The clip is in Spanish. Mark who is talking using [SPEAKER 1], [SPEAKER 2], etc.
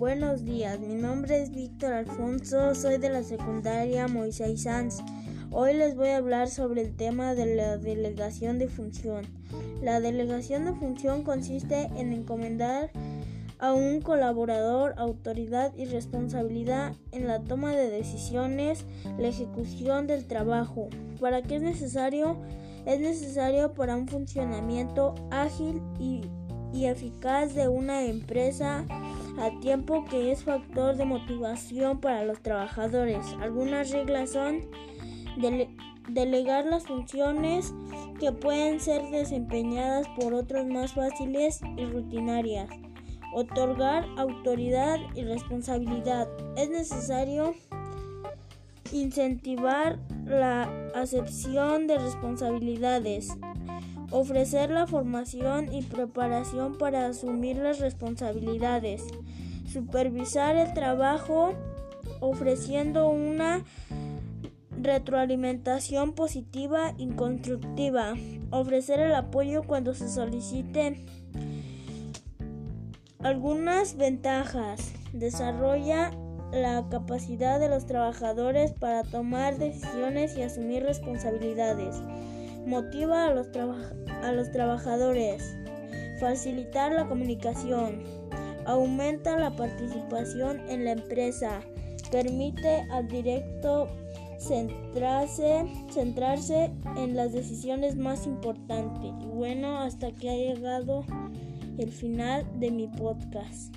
[SPEAKER 1] Buenos días, mi nombre es Víctor Alfonso, soy de la secundaria Moisés Sanz. Hoy les voy a hablar sobre el tema de la delegación de función. La delegación de función consiste en encomendar a un colaborador autoridad y responsabilidad en la toma de decisiones, la ejecución del trabajo. ¿Para qué es necesario? Es necesario para un funcionamiento ágil y, y eficaz de una empresa a tiempo que es factor de motivación para los trabajadores. Algunas reglas son delegar las funciones que pueden ser desempeñadas por otros más fáciles y rutinarias. Otorgar autoridad y responsabilidad. Es necesario incentivar la acepción de responsabilidades ofrecer la formación y preparación para asumir las responsabilidades, supervisar el trabajo ofreciendo una retroalimentación positiva y constructiva, ofrecer el apoyo cuando se solicite algunas ventajas, desarrolla la capacidad de los trabajadores para tomar decisiones y asumir responsabilidades motiva a los, a los trabajadores, facilitar la comunicación, aumenta la participación en la empresa, permite al directo centrarse, centrarse en las decisiones más importantes. Y bueno, hasta que ha llegado el final de mi podcast.